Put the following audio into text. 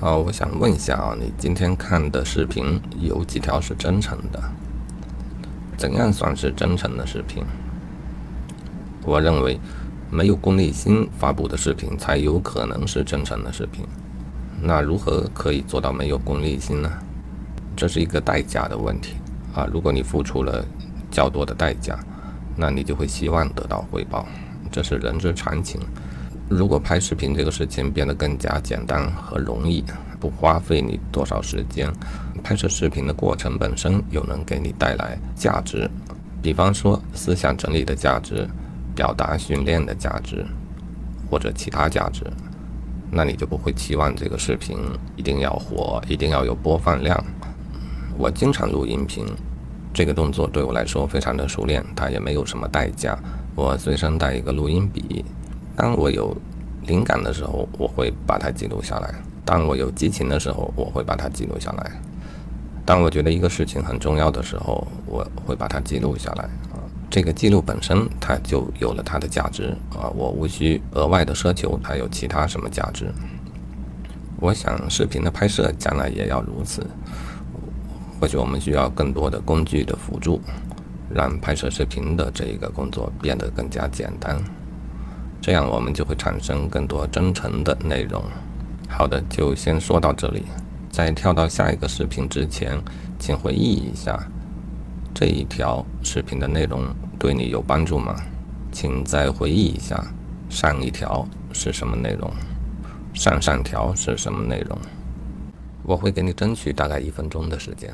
好，我想问一下啊，你今天看的视频有几条是真诚的？怎样算是真诚的视频？我认为，没有功利心发布的视频才有可能是真诚的视频。那如何可以做到没有功利心呢？这是一个代价的问题啊。如果你付出了较多的代价，那你就会希望得到回报，这是人之常情。如果拍视频这个事情变得更加简单和容易，不花费你多少时间，拍摄视频的过程本身又能给你带来价值，比方说思想整理的价值、表达训练的价值，或者其他价值，那你就不会期望这个视频一定要火，一定要有播放量。我经常录音频，这个动作对我来说非常的熟练，它也没有什么代价。我随身带一个录音笔。当我有灵感的时候，我会把它记录下来；当我有激情的时候，我会把它记录下来；当我觉得一个事情很重要的时候，我会把它记录下来。啊，这个记录本身它就有了它的价值啊！我无需额外的奢求它有其他什么价值。我想视频的拍摄将来也要如此。或许我们需要更多的工具的辅助，让拍摄视频的这一个工作变得更加简单。这样我们就会产生更多真诚的内容。好的，就先说到这里。在跳到下一个视频之前，请回忆一下这一条视频的内容对你有帮助吗？请再回忆一下上一条是什么内容，上上条是什么内容。我会给你争取大概一分钟的时间。